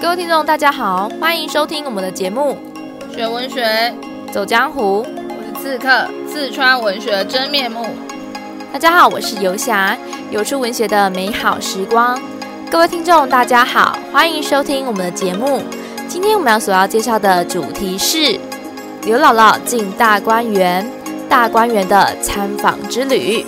各位听众，大家好，欢迎收听我们的节目《学文学走江湖》，我是刺客，四川文学真面目。大家好，我是游侠，游出文学的美好时光。各位听众，大家好，欢迎收听我们的节目。今天我们要所要介绍的主题是刘姥姥进大观园，大观园的参访之旅。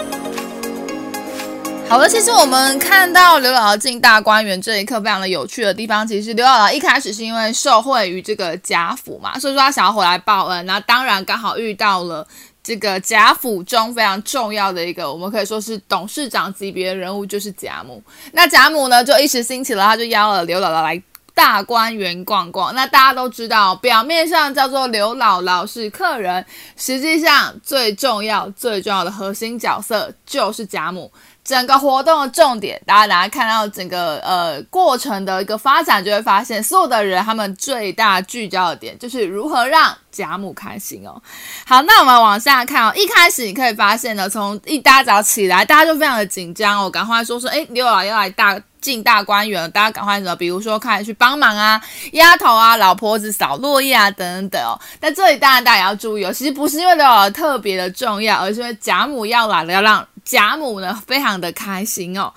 好的，其实我们看到刘姥姥进大观园这一刻，非常的有趣的地方，其实刘姥姥一开始是因为受惠于这个贾府嘛，所以说她想要回来报恩。那当然刚好遇到了这个贾府中非常重要的一个，我们可以说是董事长级别的人物，就是贾母。那贾母呢，就一时兴起了，他就邀了刘姥姥来大观园逛逛。那大家都知道，表面上叫做刘姥姥是客人，实际上最重要、最重要的核心角色就是贾母。整个活动的重点，大家大家看到整个呃过程的一个发展，就会发现所有的人他们最大聚焦的点就是如何让贾母开心哦。好，那我们往下看哦。一开始你可以发现呢，从一大早起来，大家就非常的紧张哦，赶快说说，哎，刘姥姥要来大进大观园了，大家赶快什么，比如说开始去帮忙啊，丫头啊，老婆子扫落叶啊，等等等哦。那这里当然大家也要注意哦，其实不是因为刘姥姥特别的重要，而是因为贾母要来了，要让。贾母呢，非常的开心哦。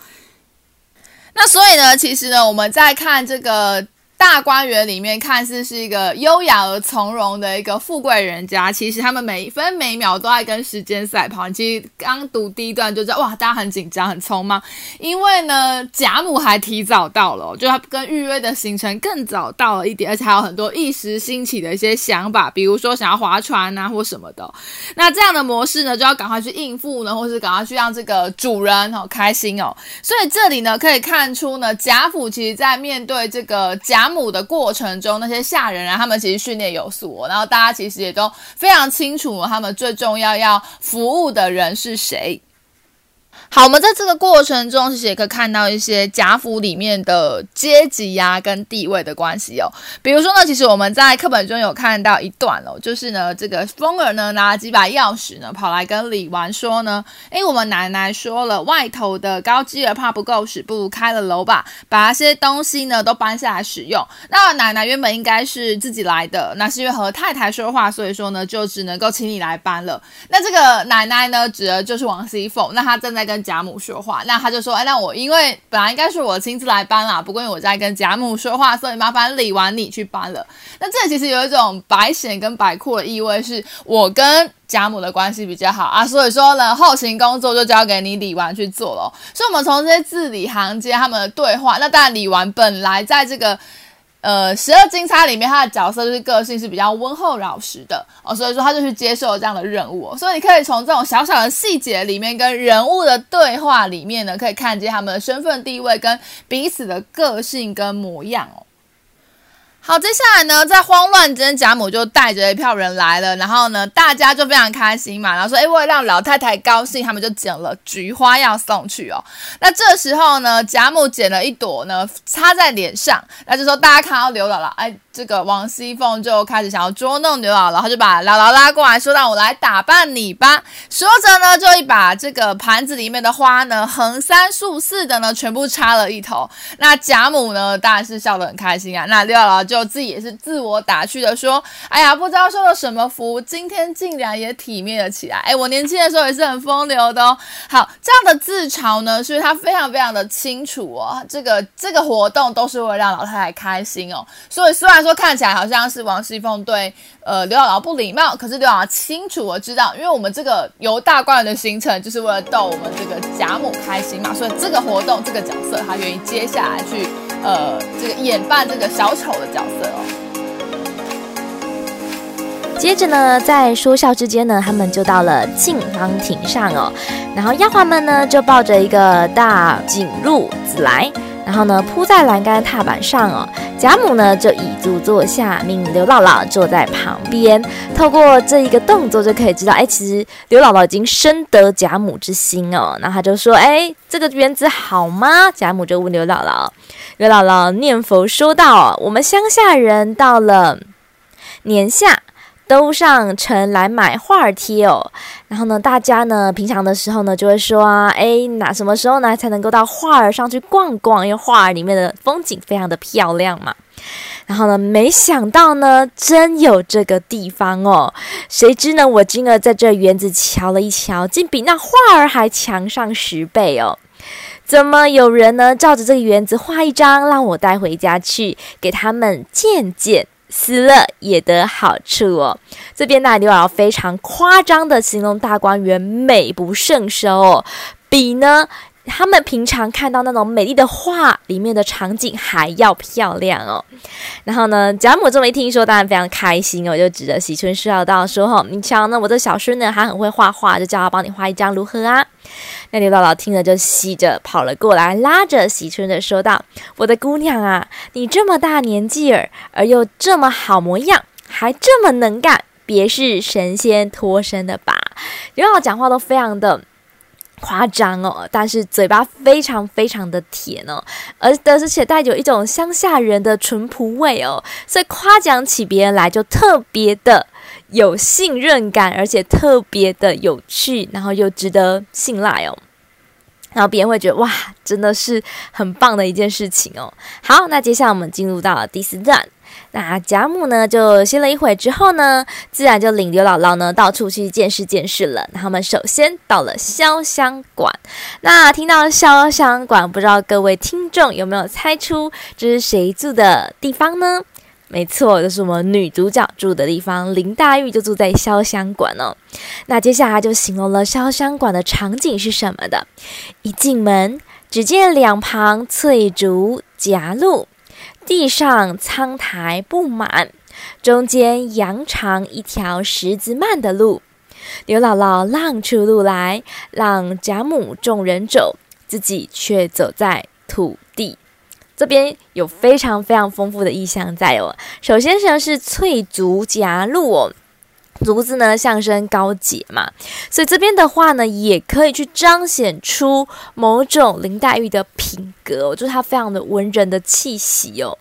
那所以呢，其实呢，我们在看这个。大观园里面看似是一个优雅而从容的一个富贵人家，其实他们每一分每一秒都在跟时间赛跑。其实刚读第一段就知道，哇，大家很紧张、很匆忙，因为呢，贾母还提早到了，就他跟预约的行程更早到了一点，而且还有很多一时兴起的一些想法，比如说想要划船啊或什么的。那这样的模式呢，就要赶快去应付呢，或是赶快去让这个主人哦开心哦。所以这里呢，可以看出呢，贾府其实在面对这个贾。母的过程中，那些下人啊，他们其实训练有素，然后大家其实也都非常清楚，他们最重要要服务的人是谁。好，我们在这个过程中，其实也可以看到一些贾府里面的阶级呀、跟地位的关系哦。比如说呢，其实我们在课本中有看到一段哦，就是呢，这个凤儿呢拿了几把钥匙呢，跑来跟李纨说呢，诶，我们奶奶说了，外头的高枝儿怕不够使，不如开了楼吧，把那些东西呢都搬下来使用。那奶奶原本应该是自己来的，那是因为和太太说话，所以说呢，就只能够请你来搬了。那这个奶奶呢，指的就是王熙凤，那她正在在跟贾母说话，那他就说：“哎，那我因为本来应该是我亲自来搬啦，不过因为我在跟贾母说话，所以麻烦李纨你去搬了。那这其实有一种白显跟白阔的意味，是我跟贾母的关系比较好啊，所以说呢，后勤工作就交给你李纨去做了。所以，我们从这些字里行间他们的对话，那当然李纨本来在这个。”呃，十二金钗里面，他的角色就是个性是比较温厚老实的哦，所以说他就去接受了这样的任务。所以你可以从这种小小的细节里面，跟人物的对话里面呢，可以看见他们的身份地位跟彼此的个性跟模样哦。好，接下来呢，在慌乱之间，贾母就带着一票人来了，然后呢，大家就非常开心嘛，然后说，哎，为了让老太太高兴，他们就捡了菊花要送去哦。那这时候呢，贾母捡了一朵呢，插在脸上，那就说大家看到刘姥姥，哎。这个王熙凤就开始想要捉弄刘姥姥，他就把姥姥拉过来说：“让我来打扮你吧。”说着呢，就一把这个盘子里面的花呢，横三竖四的呢，全部插了一头。那贾母呢，当然是笑得很开心啊。那刘姥姥就我自己也是自我打趣的说：“哎呀，不知道受了什么福，今天竟然也体面了起来。哎，我年轻的时候也是很风流的哦。”好，这样的自嘲呢，所以他非常非常的清楚哦。这个这个活动都是为了让老太太开心哦。所以虽然。说看起来好像是王熙凤对呃刘姥姥不礼貌，可是刘姥姥清楚我知道，因为我们这个游大观园的行程就是为了逗我们这个贾母开心嘛，所以这个活动这个角色他愿意接下来去呃这个演扮这个小丑的角色哦。接着呢，在说笑之间呢，他们就到了泾坊亭上哦，然后丫鬟们呢就抱着一个大锦褥子来。然后呢，铺在栏杆踏板上哦。贾母呢就倚足坐下，命刘姥姥坐在旁边。透过这一个动作就可以知道，哎，其实刘姥姥已经深得贾母之心哦。然后他就说，哎，这个园子好吗？贾母就问刘姥姥。刘姥姥念佛说道：“我们乡下人到了年下。”都上城来买画儿贴哦。然后呢，大家呢平常的时候呢就会说啊，哎，哪什么时候呢才能够到画儿上去逛逛？因为画儿里面的风景非常的漂亮嘛。然后呢，没想到呢，真有这个地方哦。谁知呢，我今儿在这园子瞧了一瞧，竟比那画儿还强上十倍哦。怎么有人呢，照着这个园子画一张，让我带回家去给他们见见，死了也得好处哦。这边呢，刘姥姥非常夸张的形容大观园美不胜收哦，比呢。他们平常看到那种美丽的画里面的场景还要漂亮哦。然后呢，贾母这么一听说，当然非常开心哦，就指着喜春笑道说：“哈，你瞧呢，我这小孙呢还很会画画，就叫他帮你画一张如何啊？”那刘姥姥听了就喜着跑了过来，拉着喜春的说道：“我的姑娘啊，你这么大年纪儿，而又这么好模样，还这么能干，别是神仙托生的吧？”刘姥姥讲话都非常的。夸张哦，但是嘴巴非常非常的甜哦，而而且带有一种乡下人的淳朴味哦，所以夸奖起别人来就特别的有信任感，而且特别的有趣，然后又值得信赖哦，然后别人会觉得哇，真的是很棒的一件事情哦。好，那接下来我们进入到第四段。那贾母呢，就歇了一会之后呢，自然就领刘姥姥呢到处去见识见识了。那他们首先到了潇湘馆。那听到潇湘馆，不知道各位听众有没有猜出这是谁住的地方呢？没错，就是我们女主角住的地方，林黛玉就住在潇湘馆哦。那接下来就形容了潇湘馆的场景是什么的？一进门，只见两旁翠竹夹路。地上苍苔布满，中间扬长一条石子漫的路。刘姥姥让出路来，让贾母众人走，自己却走在土地。这边有非常非常丰富的意象在哦。首先呢是翠竹夹路哦。竹子呢象征高洁嘛，所以这边的话呢，也可以去彰显出某种林黛玉的品格，就是她非常的文人的气息哦。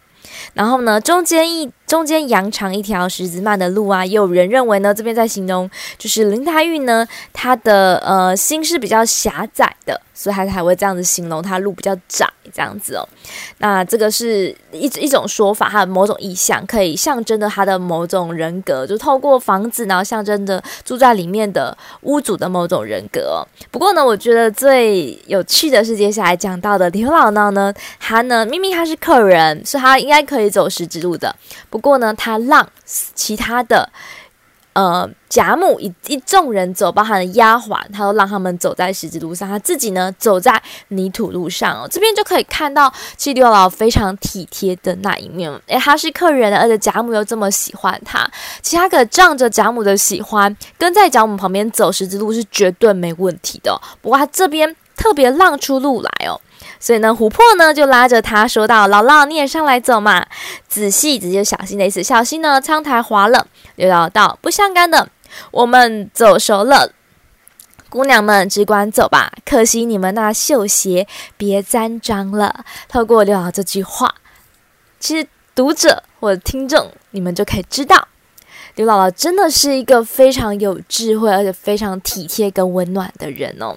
然后呢，中间一中间扬长一条石子漫的路啊，也有人认为呢，这边在形容就是林黛玉呢，她的呃心是比较狭窄的。所以她才会这样子形容，她路比较窄这样子哦。那这个是一一种说法，它的某种意象，可以象征着她的某种人格，就透过房子，然后象征着住在里面的屋主的某种人格。不过呢，我觉得最有趣的是接下来讲到的刘姥姥呢，她呢明明她是客人，所以她应该可以走十字路的。不过呢，他让其他的。呃，贾母一一众人走，包含了丫鬟，他都让他们走在十字路上，他自己呢走在泥土路上哦。这边就可以看到，七六老非常体贴的那一面。诶，他是客人，而且贾母又这么喜欢他，其他可仗着贾母的喜欢，跟在贾母旁边走十字路是绝对没问题的哦。不过他这边特别让出路来哦。所以呢，琥珀呢就拉着他说道：“姥姥，你也上来走嘛，仔细，仔细，小心的意思，小心呢，苍苔滑了。”刘姥姥道：“不相干的，我们走熟了，姑娘们只管走吧。可惜你们那绣鞋别沾脏了。”透过刘姥姥这句话，其实读者或者听众，你们就可以知道，刘姥姥真的是一个非常有智慧，而且非常体贴跟温暖的人哦。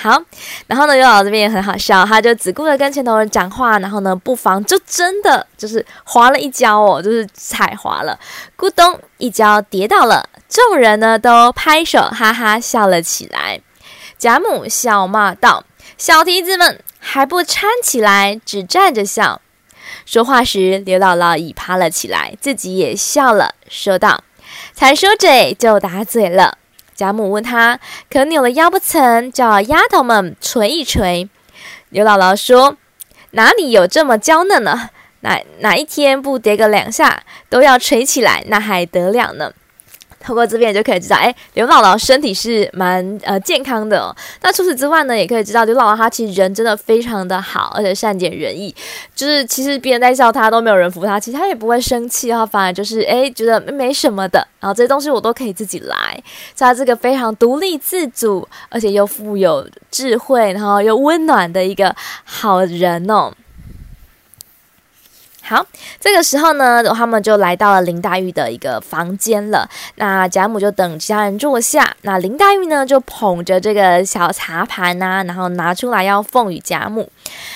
好，然后呢，刘姥姥这边也很好笑，他就只顾着跟前头人讲话，然后呢，不妨就真的就是滑了一跤哦，就是踩滑了，咕咚一跤跌倒了，众人呢都拍手哈哈笑了起来。贾母笑骂道：“小蹄子们还不搀起来，只站着笑。”说话时，刘姥姥已爬了起来，自己也笑了，说道：“才说嘴就打嘴了。”贾母问他：“可扭了腰不成？叫丫头们捶一捶。”刘姥姥说：“哪里有这么娇嫩呢？哪哪一天不叠个两下，都要捶起来，那还得了呢？”透过这边就可以知道，哎，刘姥姥身体是蛮呃健康的。那除此之外呢，也可以知道刘姥姥她其实人真的非常的好，而且善解人意。就是其实别人在笑她，都没有人扶她，其实她也不会生气啊，反而就是哎觉得没什么的。然后这些东西我都可以自己来。所以她这个非常独立自主，而且又富有智慧，然后又温暖的一个好人哦。好，这个时候呢，他们就来到了林黛玉的一个房间了。那贾母就等其他人坐下，那林黛玉呢就捧着这个小茶盘啊，然后拿出来要奉与贾母。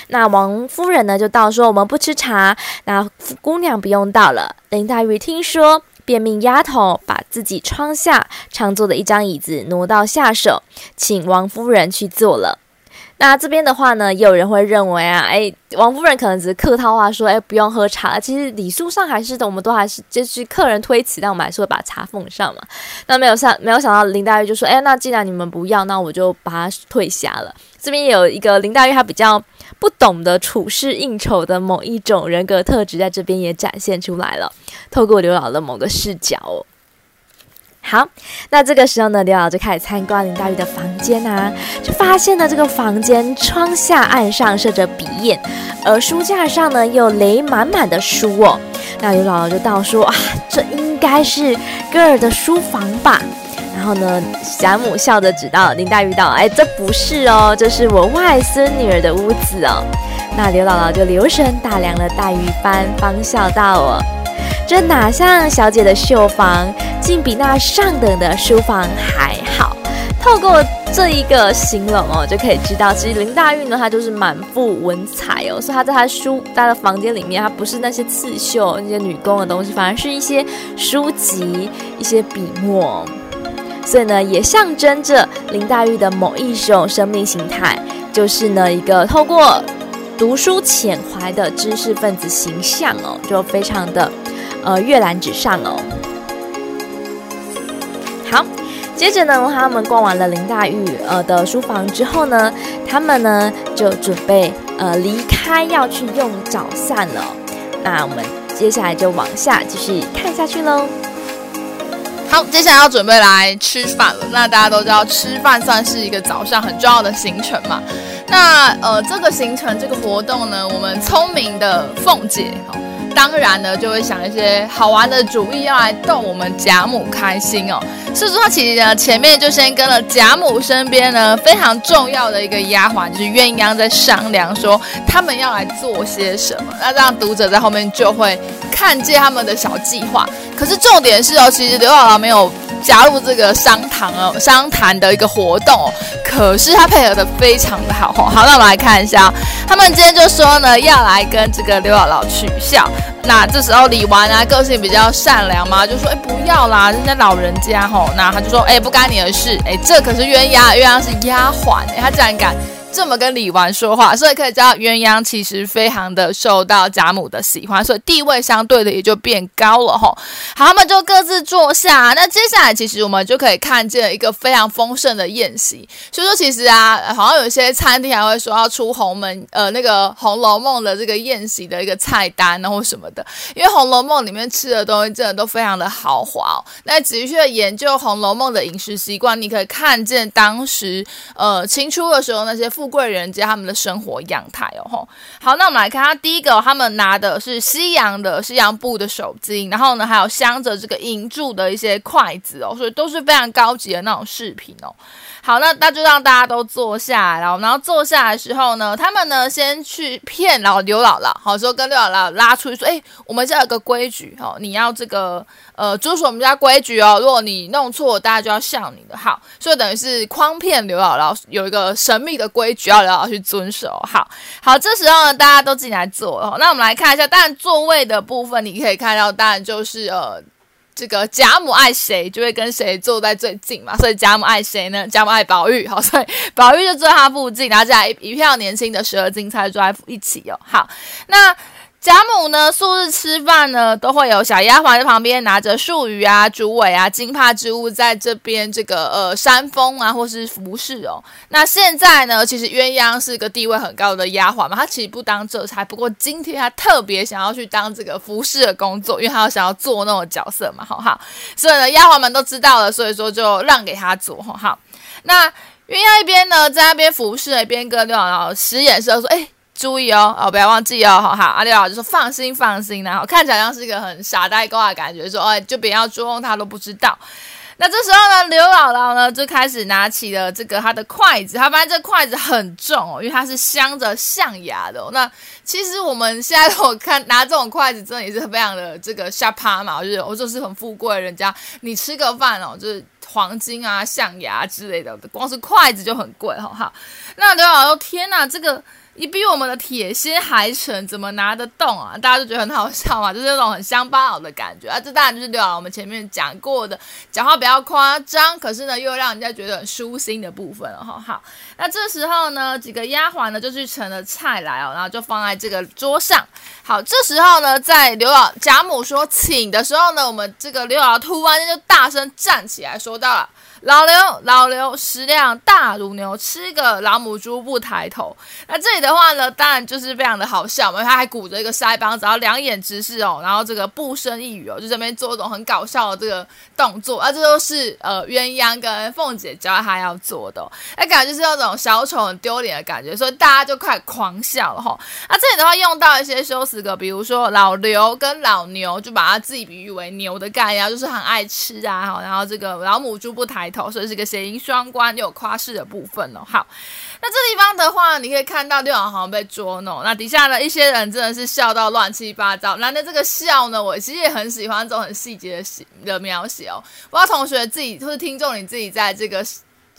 那王夫人呢就道说：“我们不吃茶，那姑娘不用倒了。”林黛玉听说，便命丫头把自己窗下常坐的一张椅子挪到下手，请王夫人去坐了。那这边的话呢，也有人会认为啊，哎，王夫人可能只是客套话说，哎，不用喝茶。其实礼数上还是的，我们都还是就是客人推辞，但我们还是会把茶奉上嘛。那没有想没有想到林黛玉就说，哎，那既然你们不要，那我就把它退下了。这边有一个林黛玉她比较不懂得处事应酬的某一种人格特质，在这边也展现出来了，透过刘姥的某个视角哦。好，那这个时候呢，刘姥姥就开始参观林黛玉的房间啊，就发现了这个房间窗下案上设着笔砚，而书架上呢又垒满满的书哦。那刘姥姥就道说啊，这应该是歌儿的书房吧。然后呢，贾母笑着指道林黛玉道：“哎，这不是哦，这是我外孙女儿的屋子哦。”那刘姥姥就留神打量了黛玉一番，方笑道：“哦。”这哪像小姐的绣房，竟比那上等的书房还好。透过这一个形容哦，就可以知道，其实林黛玉呢，她就是满腹文采哦，所以她在她书、她的房间里面，她不是那些刺绣、那些女工的东西，反而是一些书籍、一些笔墨。所以呢，也象征着林黛玉的某一种生命形态，就是呢，一个透过读书浅怀的知识分子形象哦，就非常的。呃，阅览纸上哦。好，接着呢，他们逛完了林黛玉呃的书房之后呢，他们呢就准备呃离开，要去用早膳了。那我们接下来就往下继续看下去喽。好，接下来要准备来吃饭了。那大家都知道，吃饭算是一个早上很重要的行程嘛。那呃，这个行程这个活动呢，我们聪明的凤姐当然呢，就会想一些好玩的主意，要来逗我们贾母开心哦。所以说，其实呢，前面就先跟了贾母身边呢非常重要的一个丫鬟，就是鸳鸯在商量说他们要来做些什么。那这样读者在后面就会看见他们的小计划。可是重点是哦，其实刘姥姥没有加入这个商谈哦，商谈的一个活动哦。可是他配合的非常的好哦。好，那我们来看一下，他们今天就说呢，要来跟这个刘姥姥取笑。那这时候李纨啊，个性比较善良嘛，就说：“哎，不要啦，人家老人家吼。”那他就说：“哎，不干你的事。哎，这可是鸳鸯，鸳鸯是丫鬟，哎，他竟然敢。”这么跟李纨说话，所以可以知道鸳鸯其实非常的受到贾母的喜欢，所以地位相对的也就变高了吼。好，他们就各自坐下。那接下来其实我们就可以看见一个非常丰盛的宴席。所以说其实啊，好像有些餐厅还会说要出红门呃那个《红楼梦》的这个宴席的一个菜单然后什么的，因为《红楼梦》里面吃的东西真的都非常的豪华哦。那仔细的研究《红楼梦》的饮食习惯，你可以看见当时呃清初的时候那些。富富贵人家他们的生活样态哦吼，好，那我们来看，他第一个他们拿的是西洋的西洋布的手巾，然后呢还有镶着这个银柱的一些筷子哦，所以都是非常高级的那种饰品哦。好，那那就让大家都坐下来，然后然后坐下来的时候呢，他们呢先去骗老刘姥姥，好说跟刘姥姥拉出去说，哎，我们这有个规矩哦，你要这个呃遵守我们家规矩哦，如果你弄错，大家就要笑你的。好，所以等于是诓骗刘姥姥有一个神秘的规矩要刘姥姥去遵守。好，好，这时候呢大家都进来坐哦，那我们来看一下，当然座位的部分你可以看到，当然就是呃。这个贾母爱谁，就会跟谁坐在最近嘛。所以贾母爱谁呢？贾母爱宝玉，好，所以宝玉就坐在他附近，然后再来一票年轻的十二金钗坐在一起哦。好，那。贾母呢，素日吃饭呢，都会有小丫鬟在旁边拿着漱盂啊、竹苇啊、金帕之物，在这边这个呃扇风啊，或是服侍哦。那现在呢，其实鸳鸯是一个地位很高的丫鬟嘛，她其实不当这差，不过今天她特别想要去当这个服侍的工作，因为她要想要做那种角色嘛，好不好。所以呢，丫鬟们都知道了，所以说就让给她做，好好。那鸳鸯一边呢，在那边服侍，一边跟刘姥姥使眼色说：“哎。”注意哦，哦，不要忘记哦，好好。阿廖老师说放心，放心，然后看起来像是一个很傻呆瓜的感觉，说，哎，就别要捉弄他都不知道。那这时候呢，刘姥姥呢就开始拿起了这个她的筷子，她发现这筷子很重哦，因为它是镶着象牙的。那其实我们现在我看拿这种筷子，真的也是非常的这个下趴嘛，就是我就是很富贵人家，你吃个饭哦，就是黄金啊、象牙之类的，光是筷子就很贵哈。好，那刘姥姥：“天哪，这个。”你比我们的铁心还沉，怎么拿得动啊？大家都觉得很好笑嘛，就是那种很乡巴佬的感觉啊。这当然就是刘老我们前面讲过的，讲话比较夸张，可是呢又让人家觉得很舒心的部分了哈。好，那这时候呢，几个丫鬟呢就去盛了菜来哦，然后就放在这个桌上。好，这时候呢，在刘老贾母说请的时候呢，我们这个刘老突然间就大声站起来说道了。老刘，老刘，食量大如牛，吃个老母猪不抬头。那这里的话呢，当然就是非常的好笑嘛，他还鼓着一个腮帮子，然后两眼直视哦，然后这个不生一语哦，就这边做一种很搞笑的这个动作啊，这都是呃鸳鸯跟凤姐教他要做的，那，感觉就是那种小丑很丢脸的感觉，所以大家就快狂笑了哈。那这里的话用到一些修辞格，比如说老刘跟老牛，就把他自己比喻为牛的概念，就是很爱吃啊，然后这个老母猪不抬。头，所以是个谐音双关又有夸饰的部分哦。好，那这地方的话，你可以看到六郎好像被捉弄，那底下的一些人真的是笑到乱七八糟。男的这个笑呢，我其实也很喜欢这种很细节的的描写哦。不知道同学自己或是听众你自己在这个。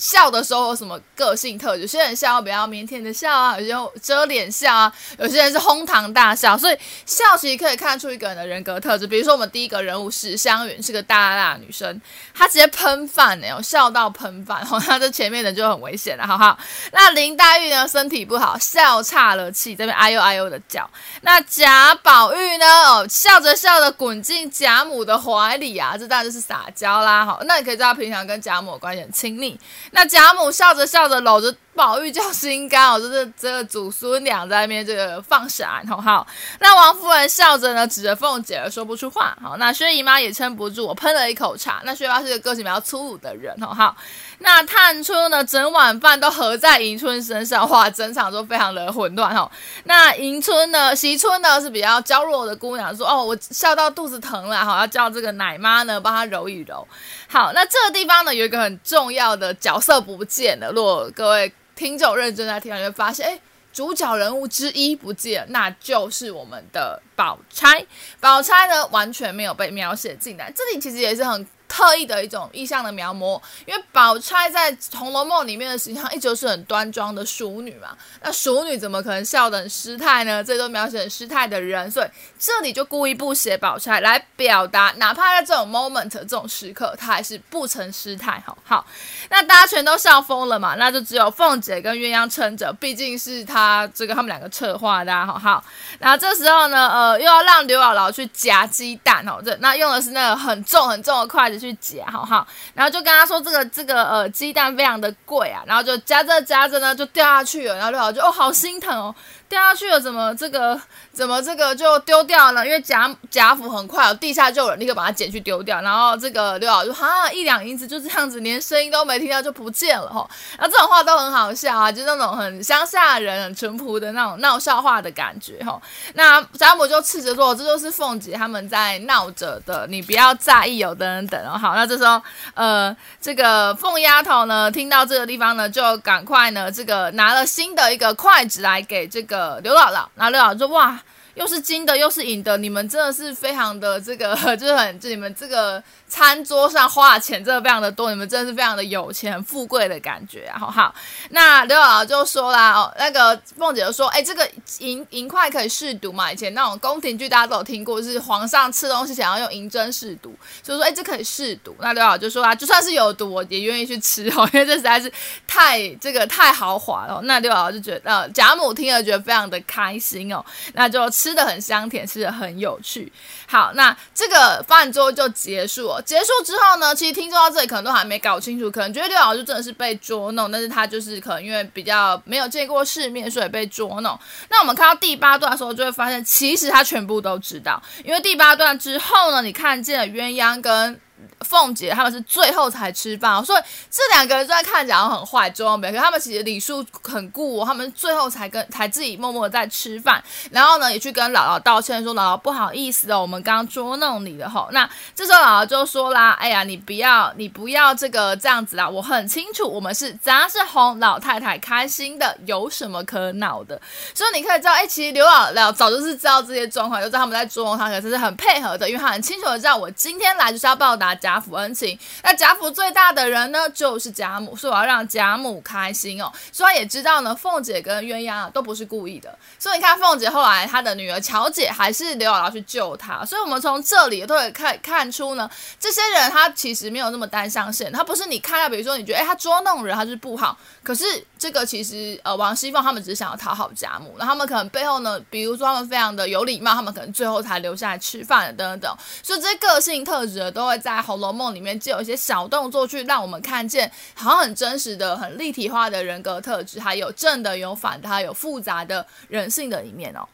笑的时候有什么个性特质？有些人笑比较腼腆的笑啊，有些人遮脸笑啊，有些人是哄堂大笑。所以笑其实可以看出一个人的人格特质。比如说我们第一个人物史湘云是个大大的女生，她直接喷饭呢，笑到喷饭，哦，她这前面的就很危险了，好不好？那林黛玉呢，身体不好，笑岔了气，这边哎呦哎呦的叫。那贾宝玉呢，哦，笑着笑着滚进贾母的怀里啊，这当然就是撒娇啦，好，那你可以知道平常跟贾母的关系很亲密。那贾母笑着笑着搂着宝玉叫心肝哦，就是这个祖孙俩在那边这个放闪，好好。那王夫人笑着呢，指着凤姐儿说不出话。好，那薛姨妈也撑不住，我喷了一口茶。那薛姨妈是个个性比较粗鲁的人，好好。那探春呢，整碗饭都合在迎春身上，哇，整场都非常的混乱哈。那迎春呢，惜春呢是比较娇弱的姑娘，说哦，我笑到肚子疼了，好要叫这个奶妈呢帮她揉一揉。好，那这个地方呢有一个很重要的角色不见了，如果各位。听众认真在听，你会发现，哎，主角人物之一不见，那就是我们的宝钗。宝钗呢，完全没有被描写进来，这里其实也是很。刻意的一种意象的描摹，因为宝钗在《红楼梦》里面的形象一直是很端庄的淑女嘛，那淑女怎么可能笑得很失态呢？这都描写失态的人，所以这里就故意不写宝钗来表达，哪怕在这种 moment 这种时刻，她还是不曾失态。好好，那大家全都笑疯了嘛，那就只有凤姐跟鸳鸯撑着，毕竟是她这个他们两个策划的，好好。然后这时候呢，呃，又要让刘姥姥去夹鸡蛋哦，这那用的是那个很重很重的筷子。去夹，好不好，然后就跟他说这个这个呃鸡蛋非常的贵啊，然后就夹着夹着呢就掉下去了，然后六宝就哦好心疼哦。掉下去了，怎么这个 怎么这个就丢掉了？因为贾贾府很快，地下就有人立刻把它捡去丢掉。然后这个刘姥姥就哈一两银子就这样子，连声音都没听到就不见了哈。然后这种话都很好笑啊，就那种很乡下人很淳朴的那种闹笑话的感觉哈。那贾母就斥责说：“这就是凤姐他们在闹着的，你不要在意哦，等等等。”然后好，那这时候呃这个凤丫头呢听到这个地方呢，就赶快呢这个拿了新的一个筷子来给这个。刘姥姥，然后刘姥姥说：“哇。”又是金的，又是银的，你们真的是非常的这个，就是很，就你们这个餐桌上花的钱真的非常的多，你们真的是非常的有钱、富贵的感觉，好好。那刘姥姥就说啦，哦，那个凤姐就说，哎，这个银银块可以试毒嘛？以前那种宫廷剧大家都有听过，就是皇上吃东西想要用银针试毒，所以说，哎，这可以试毒。那刘姥姥就说啊，就算是有毒，我也愿意去吃 哦，因为这实在是太这个太豪华了。那刘姥姥就觉得，呃，贾母听了觉得非常的开心哦，那就。吃吃的很香甜，吃的很有趣。好，那这个饭桌就结束了。结束之后呢，其实听众到这里可能都还没搞清楚，可能觉得刘老师真的是被捉弄，但是他就是可能因为比较没有见过世面，所以被捉弄。那我们看到第八段的时候，就会发现其实他全部都知道，因为第八段之后呢，你看见了鸳鸯跟凤姐他们是最后才吃饭，所以这两个人虽然看起来很坏，周永北，可他们其实礼数很顾，他们最后才跟才自己默默的在吃饭，然后呢也去跟姥姥道歉，说姥姥不好意思哦，我们刚刚捉弄你了吼。那这时候姥姥就说啦，哎呀，你不要你不要这个这样子啦，我很清楚我们是咱是哄老太太开心的，有什么可恼的？所以你可以知道，哎，其实刘姥姥早就是知道这些状况，就知道他们在捉弄他，可是是很配合的，因为他很清楚的知道我今天来就是要报答家贾府恩情。那贾府最大的人呢，就是贾母，所以我要让贾母开心哦。虽然也知道呢，凤姐跟鸳鸯啊都不是故意的。所以你看，凤姐后来她的女儿乔姐还是刘姥姥去救她。所以我们从这里都可以看看出呢，这些人他其实没有那么单向线，他不是你看到，比如说你觉得哎，他捉弄人，他就是不好。可是这个其实呃，王熙凤他们只是想要讨好贾母，那他们可能背后呢，比如说他们非常的有礼貌，他们可能最后才留下来吃饭等等。所以这些个性特质都会在《红楼梦》里面借有一些小动作，去让我们看见好像很真实的、很立体化的人格特质，还有正的、有反的，还有复杂的人性的一面哦。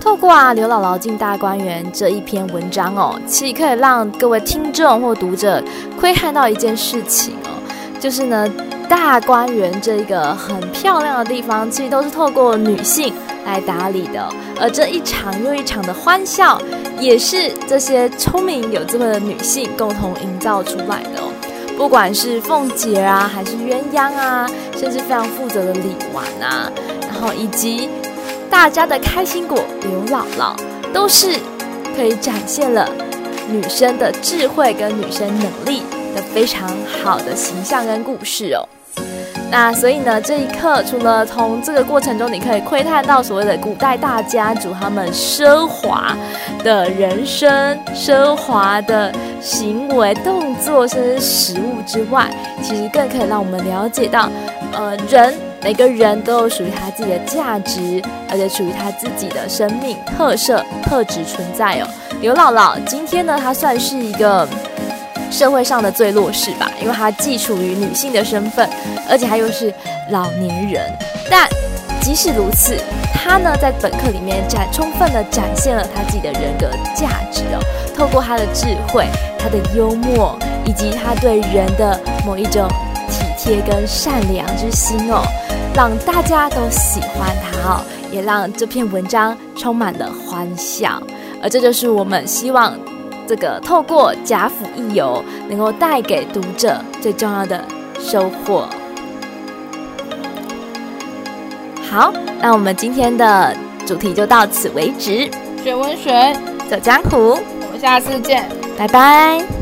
透过啊刘姥姥进大观园这一篇文章哦，其实可以让各位听众或读者窥看到一件事情哦，就是呢。大观园这一个很漂亮的地方，其实都是透过女性来打理的，而这一场又一场的欢笑，也是这些聪明有智慧的女性共同营造出来的。不管是凤姐啊，还是鸳鸯啊，甚至非常负责的李纨啊，然后以及大家的开心果刘姥姥，都是可以展现了女生的智慧跟女生能力的非常好的形象跟故事哦。那所以呢，这一刻除了从这个过程中，你可以窥探到所谓的古代大家族他们奢华的人生、奢华的行为动作，甚至食物之外，其实更可以让我们了解到，呃，人每个人都有属于他自己的价值，而且属于他自己的生命特色特质存在哦。刘姥姥今天呢，她算是一个。社会上的最弱势吧，因为她既处于女性的身份，而且她又是老年人。但即使如此，她呢在本课里面展充分的展现了她自己的人格价值哦。透过她的智慧、她的幽默，以及她对人的某一种体贴跟善良之心哦，让大家都喜欢她哦，也让这篇文章充满了欢笑。而这就是我们希望。这个透过贾府一游，能够带给读者最重要的收获。好，那我们今天的主题就到此为止。学文学，走江湖，我们下次见，拜拜。